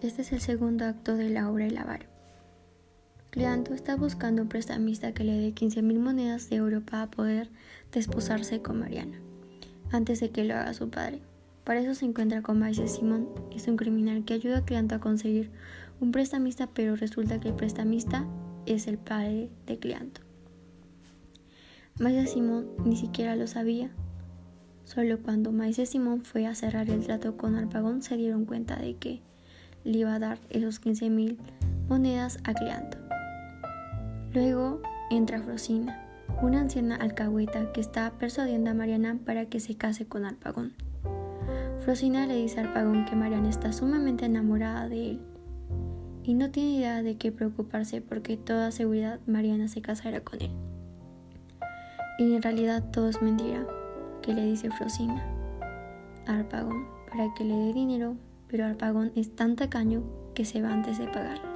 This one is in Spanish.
Este es el segundo acto de la obra El avaro. Cleanto está buscando un prestamista que le dé 15.000 monedas de oro para poder desposarse con Mariana, antes de que lo haga su padre. Para eso se encuentra con Maese Simón, es un criminal que ayuda a Cleanto a conseguir un prestamista, pero resulta que el prestamista es el padre de Cleanto. Maese Simón ni siquiera lo sabía. Solo cuando Maese Simón fue a cerrar el trato con Arpagón se dieron cuenta de que le iba a dar esos 15.000 monedas a Cleanto. Luego entra Frosina, una anciana alcahueta que está persuadiendo a Mariana para que se case con Arpagón. Frosina le dice a Arpagón que Mariana está sumamente enamorada de él y no tiene idea de qué preocuparse porque toda seguridad Mariana se casará con él. Y en realidad todo es mentira, que le dice Frosina a Arpagón para que le dé dinero, pero Arpagón es tan tacaño que se va antes de pagarle.